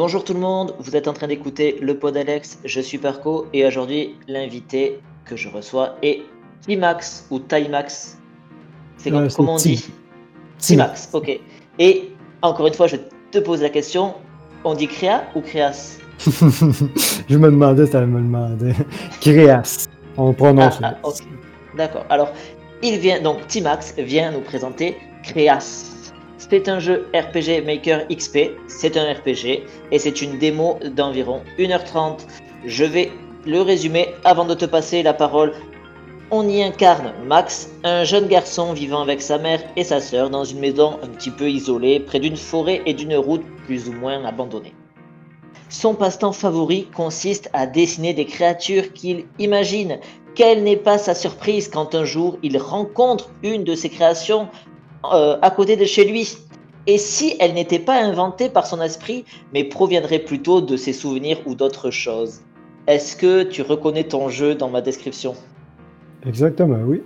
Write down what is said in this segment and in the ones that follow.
Bonjour tout le monde, vous êtes en train d'écouter le pod Alex, je suis Perco et aujourd'hui l'invité que je reçois est Timax ou Timax. C'est Euh, comme- comment on dit Timax, ok. Et encore une fois, je te pose la question, on dit créa ou créas je me demandais t'allais me demander. Créas. On prononce. Ah, ah. D'accord. Alors, il vient donc Timax vient nous présenter Créas. C'est un jeu RPG Maker XP. C'est un RPG et c'est une démo d'environ 1h30. Je vais le résumer avant de te passer la parole. On y incarne Max, un jeune garçon vivant avec sa mère et sa sœur dans une maison un petit peu isolée, près d'une forêt et d'une route plus ou moins abandonnée. Son passe-temps favori consiste à dessiner des créatures qu'il imagine. Quelle n'est pas sa surprise quand un jour il rencontre une de ses créations euh, à côté de chez lui Et si elle n'était pas inventée par son esprit, mais proviendrait plutôt de ses souvenirs ou d'autres choses Est-ce que tu reconnais ton jeu dans ma description? Exactement, oui.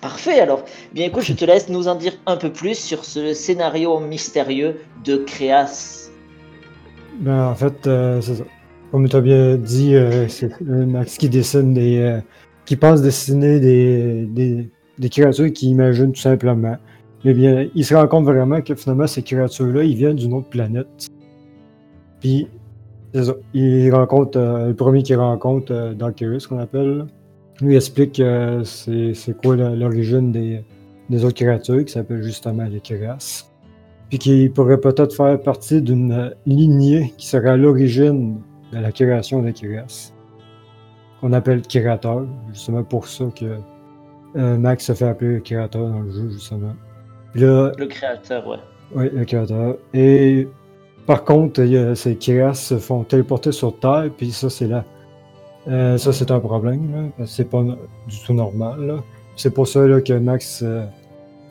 Parfait alors. Bien écoute, je te laisse nous en dire un peu plus sur ce scénario mystérieux de Créas. Ben, en fait, euh, c'est ça. Comme tu as bien dit, euh, c'est euh, Max qui dessine des. euh, qui pense dessiner des, des, des créatures qu'il imagine tout simplement. Mais bien, il se rend compte vraiment que finalement, ces créatures-là, ils viennent d'une autre planète. Puis. Il rencontre. euh, le premier qu'il rencontre, euh, Darkerus, qu'on appelle, lui explique euh, c'est quoi l'origine des, autres créatures, qui s'appellent justement les Kiras. Puis qui pourrait peut-être faire partie d'une lignée qui serait à l'origine de la création des Kiras. Qu'on appelle Kirateur, justement pour ça que euh, Max se fait appeler Kirateur dans le jeu, justement. Puis là, Le créateur, ouais. oui, le créateur. Et par contre, il y a- ces Kiras se font téléporter sur Terre, puis ça, c'est là. Euh, ça, c'est un problème, là, parce que c'est pas du tout normal. C'est pour ça là, que Max euh,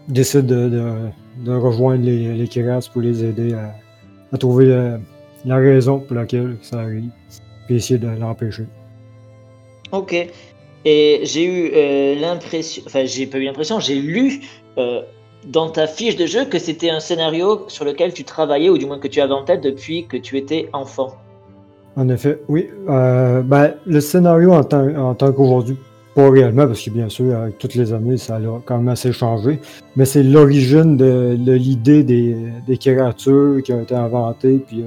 décide de, de- de rejoindre les, les Kiras pour les aider à, à trouver la, la raison pour laquelle ça arrive, puis essayer de l'empêcher. Ok. Et j'ai eu euh, l'impression, enfin j'ai pas eu l'impression, j'ai lu euh, dans ta fiche de jeu que c'était un scénario sur lequel tu travaillais, ou du moins que tu avais en tête depuis que tu étais enfant. En effet, oui. Euh, ben, le scénario en tant, qu'aujourd'hui, pas réellement, parce que bien sûr, avec toutes les années, ça a quand même assez changé. Mais c'est l'origine de, l'idée des, créatures qui ont été inventées, puis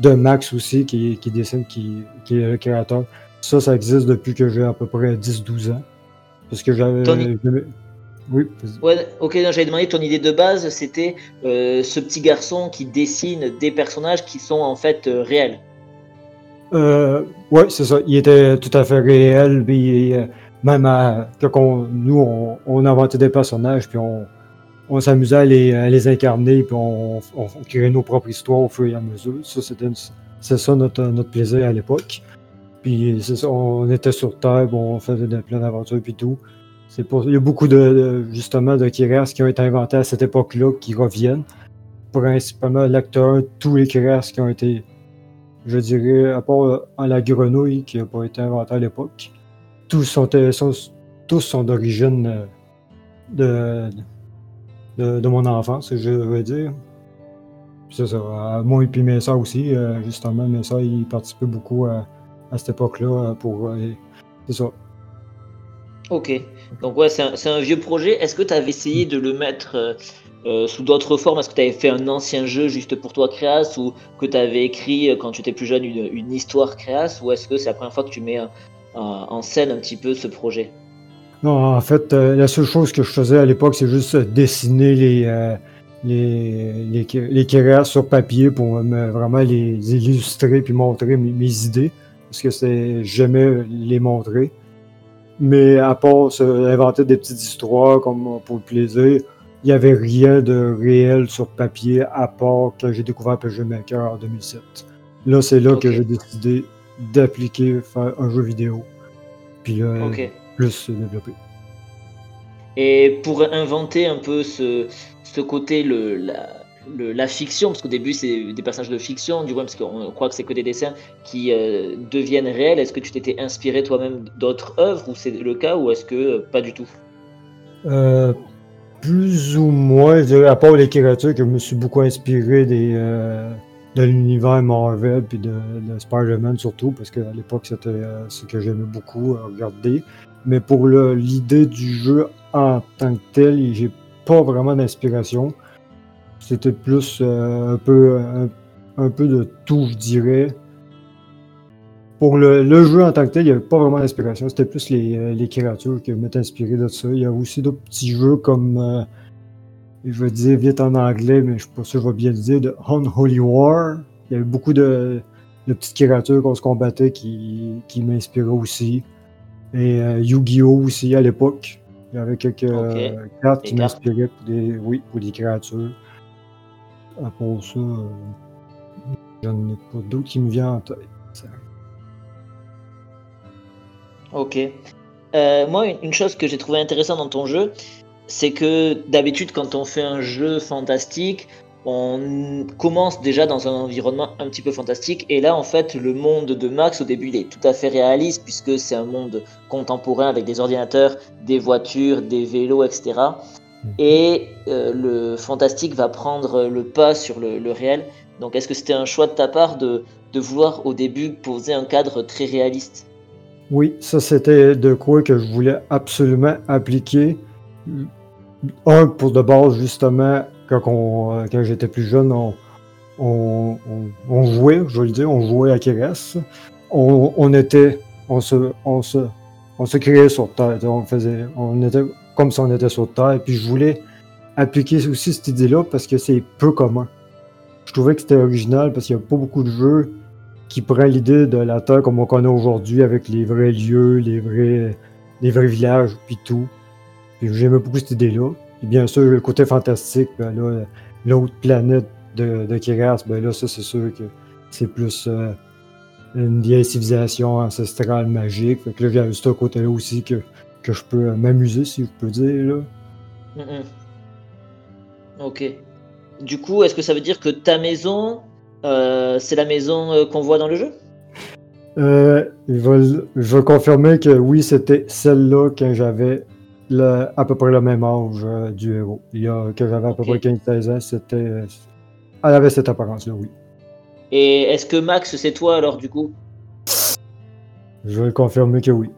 de Max aussi, qui, dessine, qui est le créateur. Ça, ça existe depuis que j'ai à peu près 10-12 ans. Parce que j'avais. Tony. Oui. Ouais, ok, j'avais demandé ton idée de base, c'était euh, ce petit garçon qui dessine des personnages qui sont en fait euh, réels. Euh, ouais, c'est ça. Il était tout à fait réel. Puis euh, même à, on- nous, on, on inventait des personnages, puis on, on s'amusait à les, à les incarner, puis on, créait nos propres histoires au fur et à mesure. Ça, c'était c'est ça notre, notre plaisir à l'époque. Puis on était sur Terre, bon, on faisait plein d'aventures, puis tout. Il y a beaucoup de, justement de Kiras qui ont été inventés à cette époque-là qui reviennent. Principalement l'acteur, tous les Kiras qui ont été je dirais, à part euh, la grenouille qui n'a pas été inventée à l'époque, tous sont, euh, d'origine euh, de, mon enfance, je veux dire. C'est ça. Moi et puis mes soeurs aussi, justement, mes soeurs, ils participaient beaucoup à, à cette époque-là euh, pour. euh, c'est ça. Ok. Donc ouais, c'est un, vieux projet. Est-ce que tu avais essayé de le mettre euh, euh, sous d'autres formes? Est-ce que tu avais fait un ancien jeu juste pour toi, Créas, ou que tu avais écrit quand tu étais plus jeune une, une histoire Créas, ou est-ce que c'est la première fois que tu mets en en scène un petit peu ce projet? Non, en fait, euh, la seule chose que je faisais à l'époque, c'est juste dessiner les, euh, les, les, les sur papier pour me- vraiment les illustrer puis montrer mes, mes idées. Parce que c'est j'aimais les montrer. Mais à part se- inventer des petites histoires comme pour le plaisir, il n'y avait rien de réel sur papier à part que j'ai découvert PG Maker en 2007. Là, c'est là que j'ai décidé d'appliquer faire un jeu vidéo. Puis là, Ok. plus se développer. Et pour inventer un peu ce, ce côté, le, la, la fiction, parce qu'au début c'est des personnages de fiction, du moins parce qu'on croit que c'est que des dessins qui euh, deviennent réels, est-ce que tu t'étais inspiré toi-même d'autres œuvres, ou c'est le cas, ou est-ce que euh, pas du tout? Euh, plus ou moins, à part les créatures, que je me suis beaucoup inspiré des, de l'univers Marvel puis de, de Spider-Man surtout, parce qu'à l'époque, c'était ce que j'aimais beaucoup regarder. Mais pour l'idée du jeu en tant que tel, j'ai pas vraiment d'inspiration. C'était plus un, peu, un, peu de tout, je dirais. Pour le, jeu en tant que tel, il n'y avait pas vraiment d'inspiration. C'était plus les, les, créatures qui m'étaient inspirées de ça. Il y a aussi d'autres petits jeux comme je vais dire vite en anglais, mais je ne sais pas si je vais bien le dire, de Unholy War. Il y avait beaucoup de, petites créatures qu'on se combattait qui, qui m'inspiraient aussi. Et euh, Yu-Gi-Oh! aussi à l'époque. Il y avait quelques euh, cartes qui m'inspiraient pour des, oui, pour des créatures. À part ça, euh, j'en ai qui me viennent en tête. Ok. moi, une chose que j'ai trouvé intéressante dans ton jeu, c'est que d'habitude, quand on fait un jeu fantastique, on commence déjà dans un environnement un petit peu fantastique. Et là, en fait, le monde de Max, au début, il est tout à fait réaliste, puisque c'est un monde contemporain avec des ordinateurs, des voitures, des vélos, etc. Et mhm. euh, le fantastique va prendre le pas sur le, réel. Donc, est-ce que c'était un choix de ta part de, de vouloir au début poser un cadre très réaliste? Oui, ça c'était de quoi que je voulais absolument appliquer un, pour de base, justement, quand, euh, quand j'étais plus jeune, on, jouait, je veux le dire, on jouait à Kérès. On, était, on se, on se, on se créait sur Terre. On faisait, on était comme si on était sur Terre. Puis je voulais appliquer aussi cette idée-là parce que c'est peu commun. Je trouvais que c'était original parce qu'il n'y a pas beaucoup de jeux qui prennent l'idée de la Terre comme on connaît aujourd'hui avec les vrais lieux, les vrais, les vrais villages, puis tout. J'aimais beaucoup cette idée-là. Et bien sûr, le côté fantastique, ben là, l'autre planète de, de Kiras, ben là, ça, c'est sûr que c'est plus euh, une vieille civilisation ancestrale magique. Fait que là, il un côté-là aussi que, que je peux m'amuser, si je peux dire, là. Ok. Du coup, est-ce que ça veut dire que ta maison, euh, c'est la maison euh, qu'on voit dans le jeu? Euh, je, veux, veux confirmer que oui, c'était celle-là quand j'avais à peu près le même âge du héros. Il y a, que j'avais à peu près 15-16 ans, c'était. Elle avait cette apparence-là, oui. Et est-ce que Max, c'est toi alors, du coup? Je vais confirmer que oui.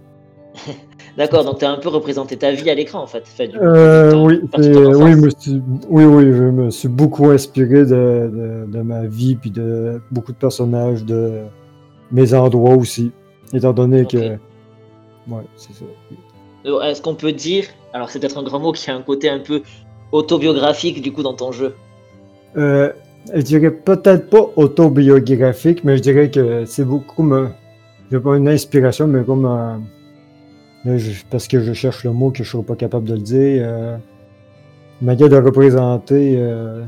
D'accord, donc tu as un peu représenté ta vie à l'écran en fait. Euh, oui, oui, oui, oui, je me suis beaucoup inspiré de, de, ma vie puis de beaucoup de personnages, de mes endroits aussi, étant donné que. Ouais, c'est ça. Euh, est-ce qu'on peut dire, alors c'est peut-être un grand mot qui a un côté un peu autobiographique du coup dans ton jeu? Euh, Je dirais peut-être pas autobiographique, mais je dirais que c'est beaucoup comme, je pas une inspiration, mais comme parce que je cherche le mot que je serais pas capable de le dire. Euh, manière de représenter. Euh,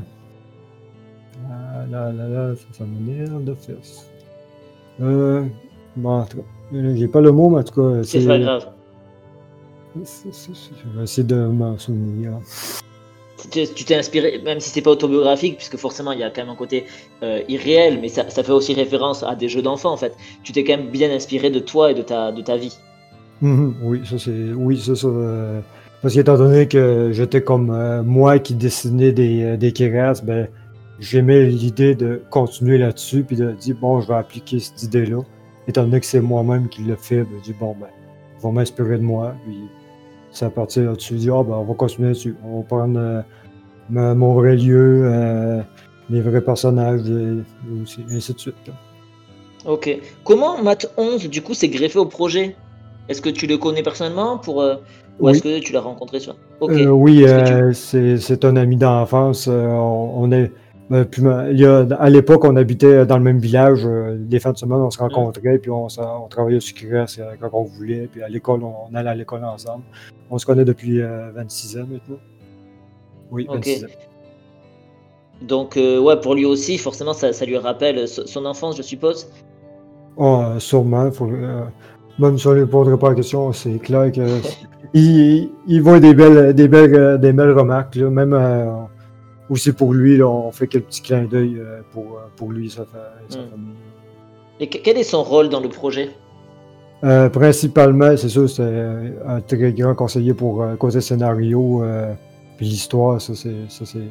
ah, là, là, là, ça, ça m'énerve de faire Euh, bon, en tout cas, j'ai pas le mot, mais en tout cas. C'est pas grave. Je vais essayer de m'en souvenir. Tu t'es inspiré, même si c'est pas autobiographique, puisque forcément il y a quand même un côté euh, irréel, mais ça, fait aussi référence à des jeux d'enfants en fait. Tu t'es quand même bien inspiré de toi et de ta, de ta vie. Mhm, oui, ça c'est. Oui, ça, euh, parce qu'étant donné que j'étais comme euh, moi qui dessinais des, des ben, j'aimais l'idée de continuer là-dessus, puis de dire, bon, je vais appliquer cette idée-là. Étant donné que c'est moi-même qui le fait, ben, je dis, bon, ben, va m'inspirer de moi, puis c'est à partir là-dessus, dis, ah, ben, on va continuer dessus. On va prendre euh, mon vrai lieu, euh, les vrais personnages, et, ainsi de suite. Ok. Comment Matt 11, du coup, s'est greffé au projet? Est-ce que tu le connais personnellement pour, euh, ou est-ce que tu l'as rencontré sur Oui, c'est un ami d'enfance. on, est ben, à l'époque, on habitait dans le même village. les fins de semaine, on se rencontrait, puis on, on travaillait sur Cress quand on voulait. Puis à l'école, on, allait à l'école ensemble. On se connaît depuis 26 euh, ans maintenant. Oui, 26 ans. Donc, euh, ouais, pour lui aussi, forcément, ça, lui rappelle son enfance, je suppose. Oh, sûrement. Même on ne répondrait pas la question, c'est clair qu'il il voit des belles, des belles, des belles remarques. même aussi pour lui, on fait quelques petits clins d'œil pour, pour lui, sa, sa hmm. famille. Et quel est son rôle dans le projet? Euh, principalement, c'est sûr, c'est un très grand conseiller pour euh, côté scénario, euh, puis l'histoire, ça, c'est, ça, c'est,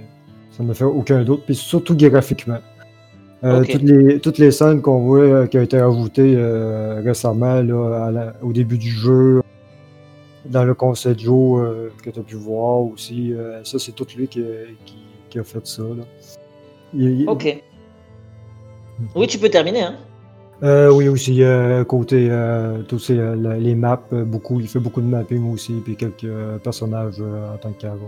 ça ne fait aucun doute, puis surtout graphiquement. Toutes, les, toutes les scènes qu'on voit qui ont été ajoutées récemment au début du jeu, dans le de Joe que tu as pu voir aussi, ça c'est tout lui qui, qui, a fait ça. ok. Oui, tu peux terminer. Hein? Euh, oui, aussi, euh, côté euh, tous les maps, beaucoup, il fait beaucoup de mapping aussi, puis quelques personnages en tant que carreau.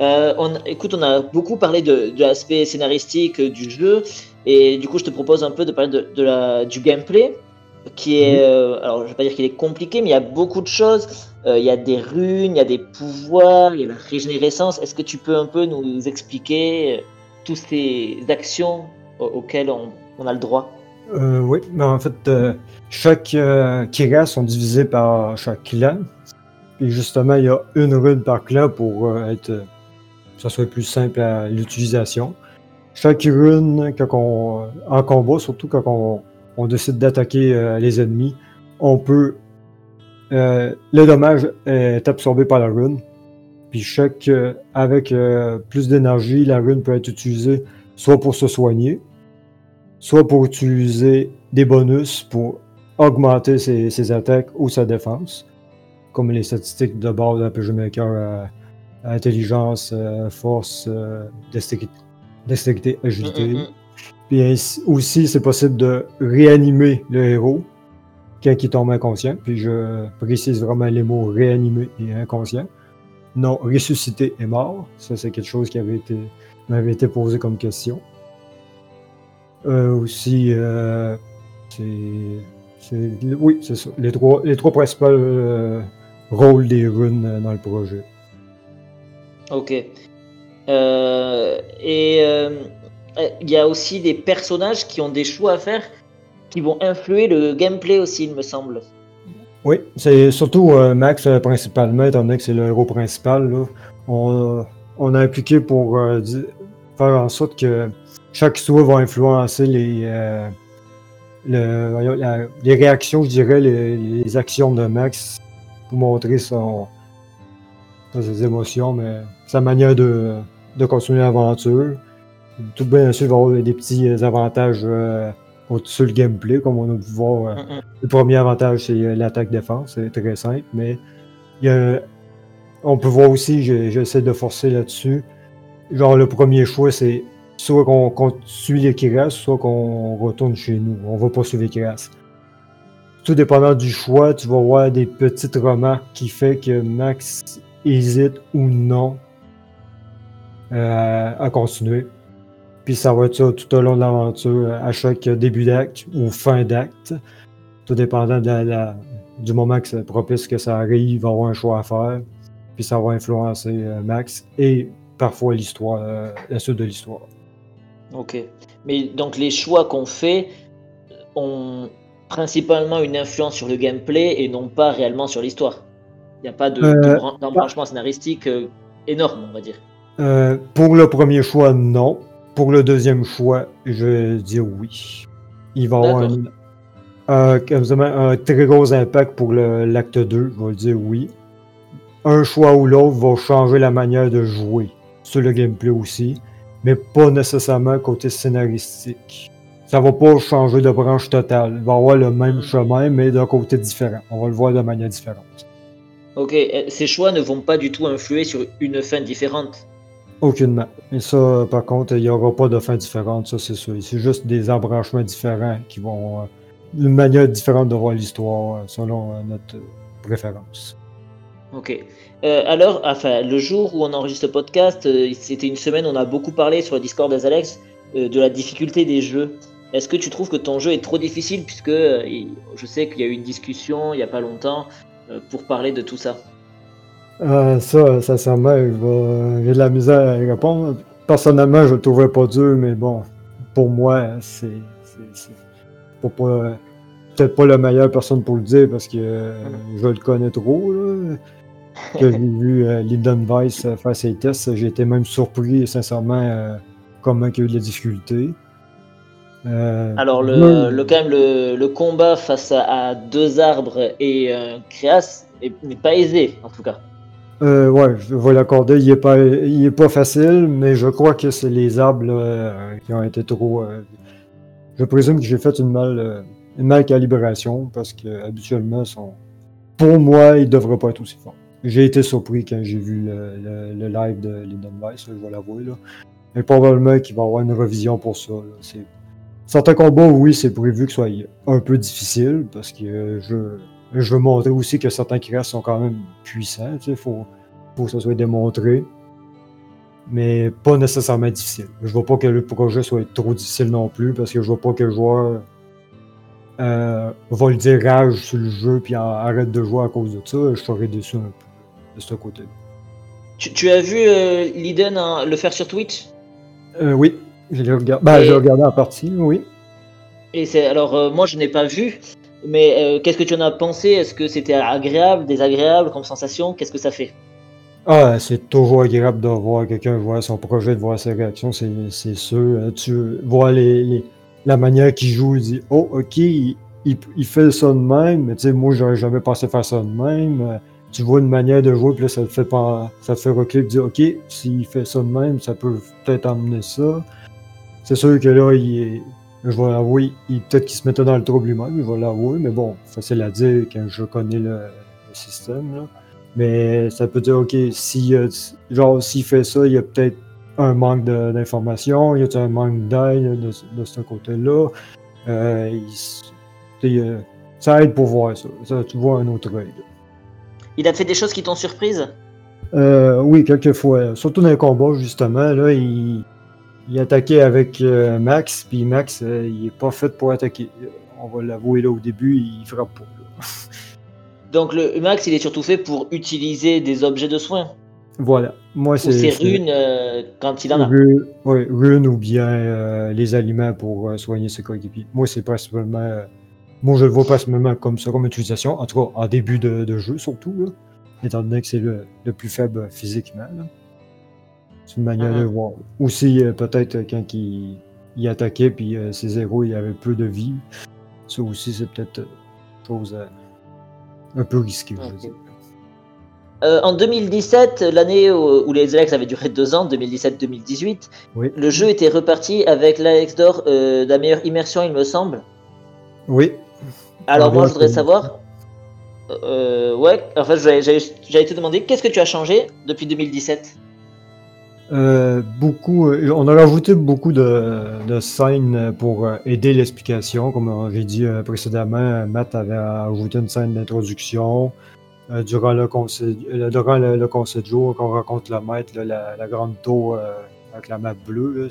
D'accord. on, écoute, on a beaucoup parlé de, l'aspect scénaristique du jeu, et du coup, je te propose un peu de parler de, la, du gameplay, qui est, alors je vais pas dire qu'il est compliqué, mais il y a beaucoup de choses. il y a des runes, il y a des pouvoirs, il y a la régénérescence. Est-ce que tu peux un peu nous expliquer toutes ces actions auxquelles on, a le droit? Euh, Oui, mais en fait, euh, chaque euh, sont divisés par chaque clan. Et justement, il y a une rune par clan pour euh, être ça soit plus simple à l'utilisation. Chaque rune, quand en combat, surtout quand on, on décide d'attaquer les ennemis, on peut. le dommage est absorbé par la rune. Puis chaque, avec plus d'énergie, la rune peut être utilisée soit pour se soigner, soit pour utiliser des bonus pour augmenter ses, attaques ou sa défense, comme les statistiques de base d'un PG Maker euh, intelligence, euh, force, euh, dextérité, agilité. Mm, mm, mm. Puis aussi, c'est possible de réanimer le héros quand il tombe inconscient. Puis je précise vraiment les mots réanimer et inconscient. Non, ressusciter et mort. Ça, c'est quelque chose qui avait été, m'avait été posé comme question. Euh, aussi, euh, c'est. Oui, c'est ça. Les trois, les trois principaux euh, rôles des runes dans le projet. Ok. et il y a aussi des personnages qui ont des choix à faire qui vont influer le gameplay aussi, il me semble. Oui, c'est surtout Max principalement, étant donné que c'est le héros principal. On, on, a appliqué pour faire en sorte que chaque histoire va influencer les, euh, les réactions, je dirais, les, actions de Max pour montrer son, ses émotions, mais sa manière de, de continuer l'aventure. Tout bien sûr, il va y avoir des petits avantages euh, sur le gameplay, comme on a pu voir. Euh, le premier avantage, c'est l'attaque-défense, c'est très simple, mais il y a, on peut voir aussi, j'essaie de forcer là-dessus. Genre, le premier choix, c'est soit qu'on suit les Kiras, soit qu'on retourne chez nous. On va pas suivre les Kiras. Tout dépendant du choix, tu vas voir des petites remarques qui fait que Max hésite ou non euh, à continuer. Puis ça va être ça tout au long de l'aventure, à chaque début d'acte ou fin d'acte. Tout dépendant du moment que c'est propice que ça arrive, il va avoir un choix à faire. Puis ça va influencer euh, Max et parfois l'histoire, euh, la suite de l'histoire. Ok. Mais donc les choix qu'on fait ont principalement une influence sur le gameplay et non pas réellement sur l'histoire. Il n'y a pas euh, d'embranchement scénaristique euh, énorme, on va dire. Euh, pour le premier choix, non. Pour le deuxième choix, je vais dire oui. Il va avoir un, un, très gros impact pour l'acte 2, je vais dire oui. Un choix ou l'autre va changer la manière de jouer sur le gameplay aussi mais pas nécessairement côté scénaristique. Ça va pas changer de branche totale. Il va avoir le même hmm. chemin, mais d'un côté différent. On va le voir de manière différente. Ok, euh, ces choix ne vont pas du tout influer sur une fin différente Aucunement. Et ça, par contre, il n'y aura pas de fin différente, ça c'est sûr. C'est juste des embranchements différents qui vont. Euh, une manière différente de voir l'histoire euh, selon notre préférence. Ok. Euh, alors, enfin, le jour où on enregistre le podcast, euh, c'était une semaine, on a beaucoup parlé sur le Discord des Alex euh, de la difficulté des jeux. Est-ce que tu trouves que ton jeu est trop difficile puisque je sais qu'il y a eu une discussion il n'y a pas longtemps pour parler de tout ça Ça, ça j'ai de la misère à répondre. Personnellement, je le trouvais pas dur, mais bon, pour moi, c'est peut-être pas la meilleure personne pour le dire parce que je le connais trop. Là que j'ai vu euh, Lyndon Weiss euh, faire ses tests, j'ai été même surpris, sincèrement, euh, comment il y a eu de la difficulté. Alors, le, quand même, le, combat face à, deux arbres et un créas n'est pas aisé, en tout cas. Euh, ouais, je vais l'accorder. Il est pas, il est pas facile, mais je crois que c'est les arbres euh, qui ont été trop. Euh, je présume que j'ai fait une mal, euh, une mal calibration parce que habituellement, sont, pour moi, ils devraient pas être aussi forts. J'ai été surpris quand j'ai vu le, le- le live de Lyndon Weiss, je vais l'avouer. là. Mais probablement qu'il va y avoir une revision pour ça. C'est- Certains combats, oui, c'est prévu que soit un peu difficile parce que je, je veux montrer aussi que certains crasses sont quand même puissants. Il faut, faut que ça soit démontré. Mais pas nécessairement difficile. Je veux pas que le projet soit trop difficile non plus parce que je veux pas que le joueur euh, va le dire rage sur le jeu puis arrête de jouer à cause de ça. Je serais déçu un peu de ce côté-là. Tu, tu as vu euh, Liden en- le faire sur Twitch? Euh, oui, je l'ai regardé. Ben, Et- j'ai regardé en partie, oui. Et c'est alors euh, moi je n'ai pas vu, mais euh, qu'est-ce que tu en as pensé? Est-ce que c'était agréable, désagréable comme sensation? Qu'est-ce que ça fait? Ah, c'est toujours agréable de voir quelqu'un voir son projet, de voir ses réactions, c'est sûr. Euh, Tu vois les, les- la manière qu'il joue, il dit Oh, ok, il, il, il fait ça de même, mais tu sais, moi, j'aurais jamais pensé faire ça de même. Tu vois une manière de jouer, puis là, ça te fait, pas, ça te fait reculer, puis dire Ok, s'il fait ça de même, ça peut peut-être amener ça. C'est sûr que là, il est. Je vais l'avouer, il- peut-être qu'il se mettait dans le trouble lui-même, je vais l'avouer, mais bon, facile à dire quand je connais le, le système. Là. Mais ça peut dire, OK, si, genre, s'il fait ça, il y a peut-être un manque de- d'information, il y a un manque d'aide de, de ce côté-là? Euh, il euh, ça aide pour voir ça. Ça, tu vois un autre œil. Il a fait des choses qui t'ont surprise? Euh, oui, quelquefois. Surtout dans les combats, justement, là, il, il attaquait avec euh, Max, puis Max, euh, il est pas fait pour attaquer. On va l'avouer, là, au début, il frappe pas. Donc le Max il est surtout fait pour utiliser des objets de soins Voilà. Moi, ou c'est. c'est- runes euh, quand il en a. Rune, ouais, ou bien les aliments pour soigner ses coéquipiers. Moi, c'est principalement. moi, je le vois principalement comme ça, comme utilisation. En tout cas, en début de, de jeu, surtout. Là, étant donné que c'est le, le plus faible physiquement. là. C'est une manière de Mhm. voir. Aussi, euh, peut-être quand il, il attaquait, puis euh, ses héros, il avait peu de vie. Ça aussi, c'est peut-être euh, chose euh, un peu risquée, je veux Ok. dire. Euh, en 2017, l'année où, où les Alex avaient duré deux ans, 2017-2018, Oui. le jeu était reparti avec l'Alex d'or euh, de la meilleure immersion, il me semble. Oui. Alors Ah, moi, je voudrais savoir. Euh, ouais, en fait, j'allais te demander qu'est-ce que tu as changé depuis 2017 Euh, beaucoup, euh, on a rajouté beaucoup de, de scènes pour euh, aider l'explication. Comme j'ai dit précédemment, Matt avait ajouté une scène d'introduction. Durant le conseil, durant le, le conseil de jour, quand on rencontre le maître, là, la, la grande tour avec la map bleue, là,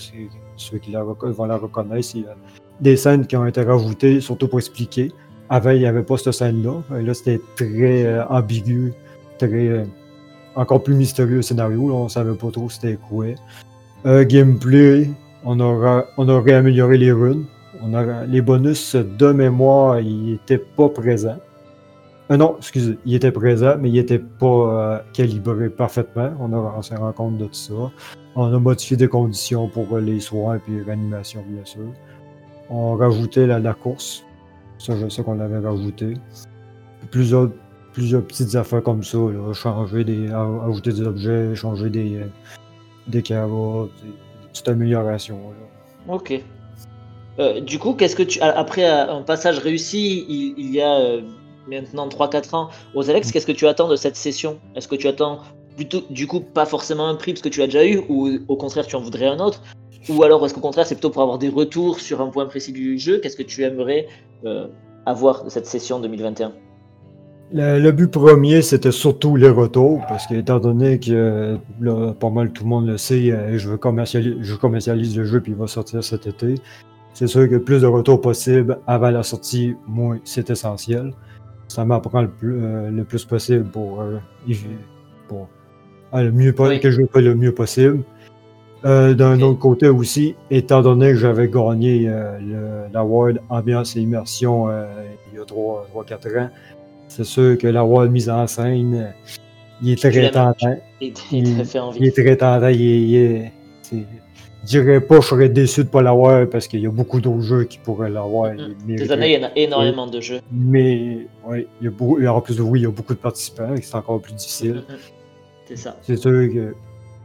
ceux qui la vont la reconnaître, euh, des scènes qui ont été rajoutées, surtout pour expliquer. Avant, il n'y avait pas cette scène-là. Et Là, c'était très ambigu, très encore plus mystérieux scénario. Là, on savait pas trop c'était quoi. Euh, gameplay, on aura, on aurait amélioré les runes. On les bonus de mémoire, ils étaient pas présents. Euh, non, excusez, ils étaient présents, mais ils étaient pas euh, calibrés parfaitement. On, s'est rendu compte de tout ça. On a modifié des conditions pour les soins et puis réanimation, bien sûr. On rajoutait la, la course. Ça, je sais qu'on l'avait rajouté. Plusieurs, plusieurs petites affaires comme ça. Là. Changer des, ajouter des objets, changer des, euh, des carottes, des, petites améliorations. là. Ok. Euh, du coup, qu'est-ce que tu après un passage réussi, il, il y a euh, maintenant 3-4 ans aux Alex, qu'est-ce que tu attends de cette session? Est-ce que tu attends plutôt, du coup, pas forcément un prix parce que tu l'as déjà eu, ou au contraire tu en voudrais un autre? Ou alors est-ce qu'au contraire c'est plutôt pour avoir des retours sur un point précis du jeu? Qu'est-ce que tu aimerais euh, avoir de cette session 2021 Le, le but premier, c'était surtout les retours, parce que étant donné que là, pas mal tout le monde le sait, euh, je, veux commerciali- je commercialise le jeu puis il va sortir cet été. C'est sûr que plus de retours possible avant la sortie, moi, c'est essentiel. Ça m'apprend le, plus- euh, le plus possible pour, euh, pour ah, le mieux Oui. que je fais le mieux possible. Euh, D'un autre côté aussi, étant donné que j'avais gagné euh, l'award Ambiance et Immersion euh, il y a 3-4 ans, c'est sûr que l'award mise en scène, il est très tentant. Il Il- est très tentant. Il il est- c'est- je dirais pas que je serais déçu de pas l'avoir parce qu'il y a beaucoup d'autres jeux qui pourraient l'avoir. Il il y en a énormément de jeux. Mais ouais, il y a beaucoup, en plus, oui, il y a beaucoup de participants et c'est encore plus difficile. Mhm. C'est ça. C'est sûr que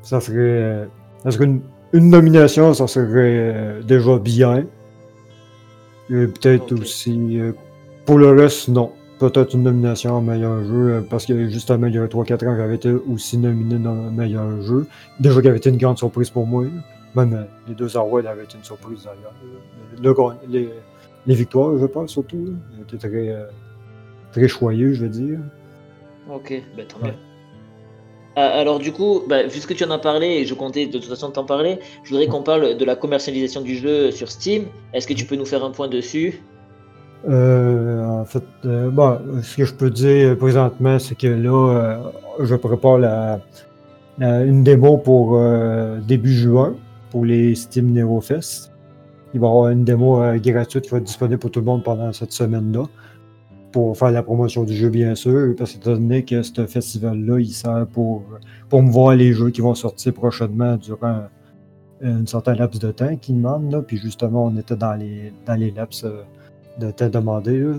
ça serait, ça serait une, une nomination, ça serait euh, déjà bien. Peut-être aussi, euh, pour le reste, non. Peut-être une nomination en meilleur jeu, euh, parce que justement, il y a 3-4 ans, j'avais été aussi nominé dans le meilleur jeu. Déjà, qui avait été une grande surprise pour moi. Même euh, les deux awards avaient été une surprise d'ailleurs. Le- le les, les victoires, je pense, surtout, étaient très, euh, très choyeux, je veux dire. Ok, ben tant mieux. Alors du coup, bah, puisque tu en as parlé et je comptais de toute façon t'en parler, je voudrais qu'on parle de la commercialisation du jeu sur Steam. Est-ce que tu peux nous faire un point dessus? Euh, en fait, euh, bon, ce que je peux dire présentement, c'est que là, euh, je prépare une démo pour euh, début juin pour les Steam NeroFest. Il va y avoir une démo gratuite qui va être disponible pour tout le monde pendant cette semaine-là pour faire la promotion du jeu, bien sûr, parce que donné que ce festival-là, il sert pour, pour me voir les jeux qui vont sortir prochainement durant un certain laps de temps qu'ils demandent. Là. Puis justement, on était dans les, dans les laps de temps demandé. là.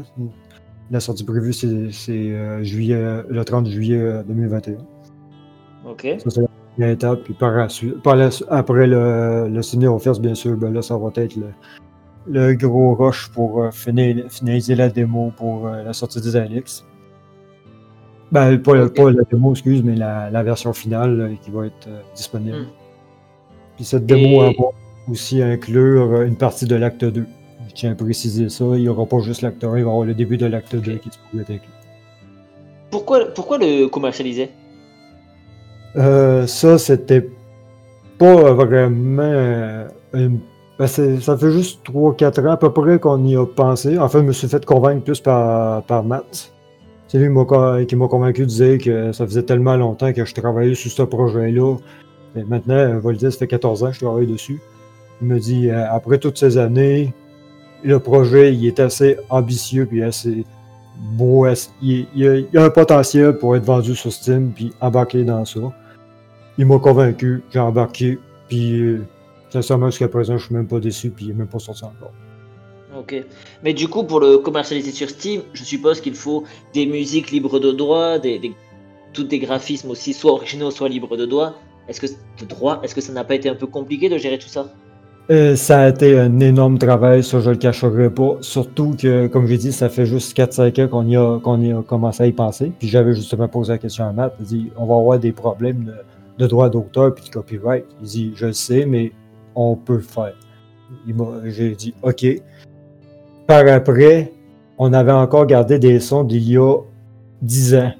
La sortie prévue, c'est c'est, euh, juillet, le 30 juillet euh, 2021. Ok. Ça, c'est la première étape. Puis par la par la après le, le Ciné Fest, bien sûr, ben là, ça va être le, le gros rush pour euh, finir- finaliser la démo pour euh, la sortie des Alex. Ben, pas, pas la démo, excuse, mais la, la version finale là, qui va être euh, disponible. Hmm. Puis cette démo Et- va aussi inclure euh, une partie de l'acte 2. Tiens à préciser ça. Il n'y aura pas juste l'acte 1, il va y avoir le début de l'acte 2 qui pourrait être inclus. Pourquoi, pourquoi le commercialiser Euh, ça, c'était pas vraiment. euh, une- ben, ça fait juste 3-4 ans à peu près qu'on y a pensé. En fait, je me suis fait convaincre plus par, par Matt. C'est lui qui m'a convaincu de dire que ça faisait tellement longtemps que je travaillais sur ce projet-là. Et maintenant, euh, je vais le dire, ça fait 14 ans que je travaille dessus. Il me dit, euh, après toutes ces années, le projet, il est assez ambitieux puis assez beau. il, il a, il a un potentiel pour être vendu sur Steam puis embarquer dans ça. Il m'a convaincu, j'ai embarqué, puis euh, sincèrement, jusqu'à présent, je suis même pas déçu, puis il est même pas sorti encore. Ok. Mais du coup, pour le commercialiser sur Steam, je suppose qu'il faut des musiques libres de droit, des, des graphismes aussi, soit originaux, soit libres de droit. Est-ce que de droit, est-ce que ça n'a pas été un peu compliqué de gérer tout ça? Euh, ça a été un énorme travail, ça je le cacherai pas. Surtout que, comme j'ai dit, ça fait juste 4-5 ans qu'on y, a, qu'on y a commencé à y penser. Puis j'avais justement posé la question à Matt. Il dit on va avoir des problèmes de, de droit d'auteur puis de copyright. Il dit je le sais, mais on peut le faire. J'ai dit OK. Par après, on avait encore gardé des sons d'il y a 10 ans.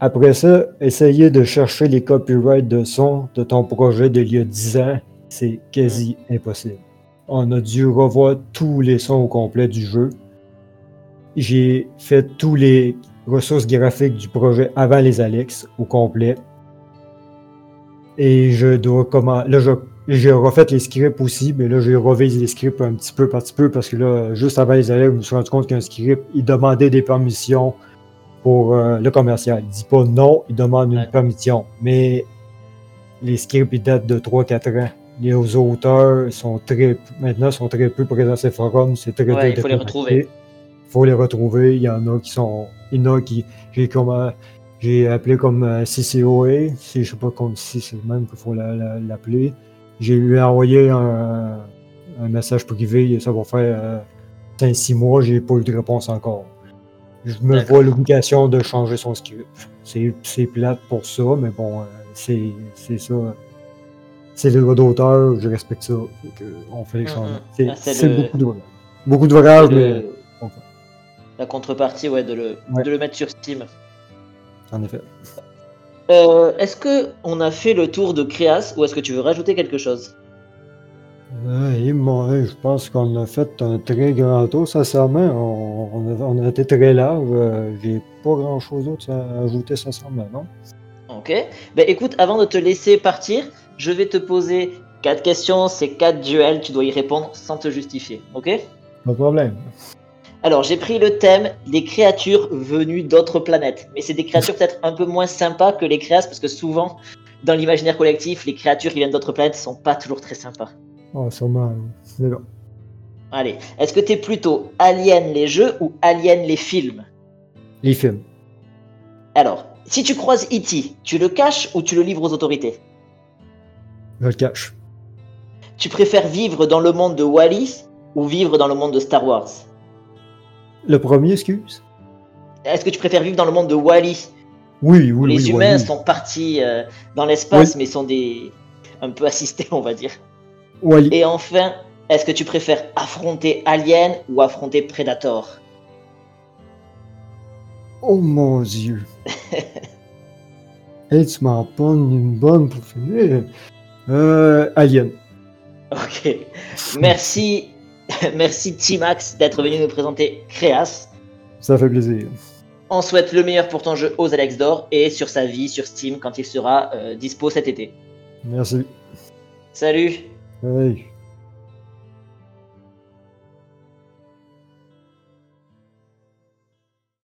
Après ça, essayer de chercher les copyrights de sons de ton projet d'il y a 10 ans, c'est quasi impossible. On a dû revoir tous les sons au complet du jeu. J'ai fait tous les ressources graphiques du projet avant les Alex au complet. Et je dois comment. Là, j'ai refait les scripts aussi, mais là, j'ai revisé les scripts un petit peu par petit peu parce que là, juste avant les Alex, je me suis rendu compte qu'un script, il demandait des permissions pour euh, le commercial. Il dit pas non, il demande une Ouais. permission. Mais les scripts, ils datent de 3-4 ans. Les auteurs sont très, maintenant, sont très peu présents sur ces forums. C'est très Ouais, il de faut les retrouver. faut les retrouver. Il y en a qui sont. Il y en a qui. J'ai comme. euh, J'ai appelé comme euh, CCOA. Si, je sais pas comme si c'est le même qu'il faut la- la- l'appeler. J'ai lui envoyé un, un message privé. Ça va faire 5-6 mois. J'ai pas eu de réponse encore. Je me vois l'obligation de changer son script. C'est plate pour ça, mais bon, euh, c'est ça. C'est le droit d'auteur, je respecte ça. Fait on fait les Mhm. changements. Ah, C'est c'est c'est le- beaucoup d'ouvrages. Beaucoup d'ouvrages, Le- mais. La contrepartie, ouais, de le, Ouais. de le mettre sur Steam. en effet. Euh, est-ce que on a fait le tour de Créas ou est-ce que tu veux rajouter quelque chose? Et moi, je pense qu'on a fait un très grand tour, sincèrement. On, on a, on a été très large. Euh, J'ai pas grand chose d'autre à ajouter, sincèrement, non? Ok. Ben écoute, avant de te laisser partir, je vais te poser quatre questions. C'est quatre duels. Tu dois y répondre sans te justifier. Ok? Pas de problème. Alors, j'ai pris le thème des créatures venues d'autres planètes. Mais c'est des créatures peut-être un peu moins sympas que les créas parce que souvent, dans l'imaginaire collectif, les créatures qui viennent d'autres planètes sont pas toujours très sympas. Oh, sûrement. C'est bon. Allez, est-ce que t'es plutôt Alien les jeux ou Alien les films? Les films. Alors, si tu croises E.T., tu le caches ou tu le livres aux autorités? Je le cache. Tu préfères vivre dans le monde de Wally ou vivre dans le monde de Star Wars? Le premier, excuse Est-ce que tu préfères vivre dans le monde de Wally Oui, oui, les oui. humains Wally. sont partis euh, dans l'espace mais sont des un peu assistés, on va dire. Wally. Et enfin, est-ce que tu préfères affronter Alien ou affronter Predator? Oh mon dieu. hey, tu m'en une bonne pour finir. Euh, Alien. Ok. Merci, merci T-Max d'être venu nous présenter Créas. Ça fait plaisir. On souhaite le meilleur pour ton jeu aux Alex d'Or et sur sa vie sur Steam quand il sera euh, dispo cet été. Merci. Salut Hey.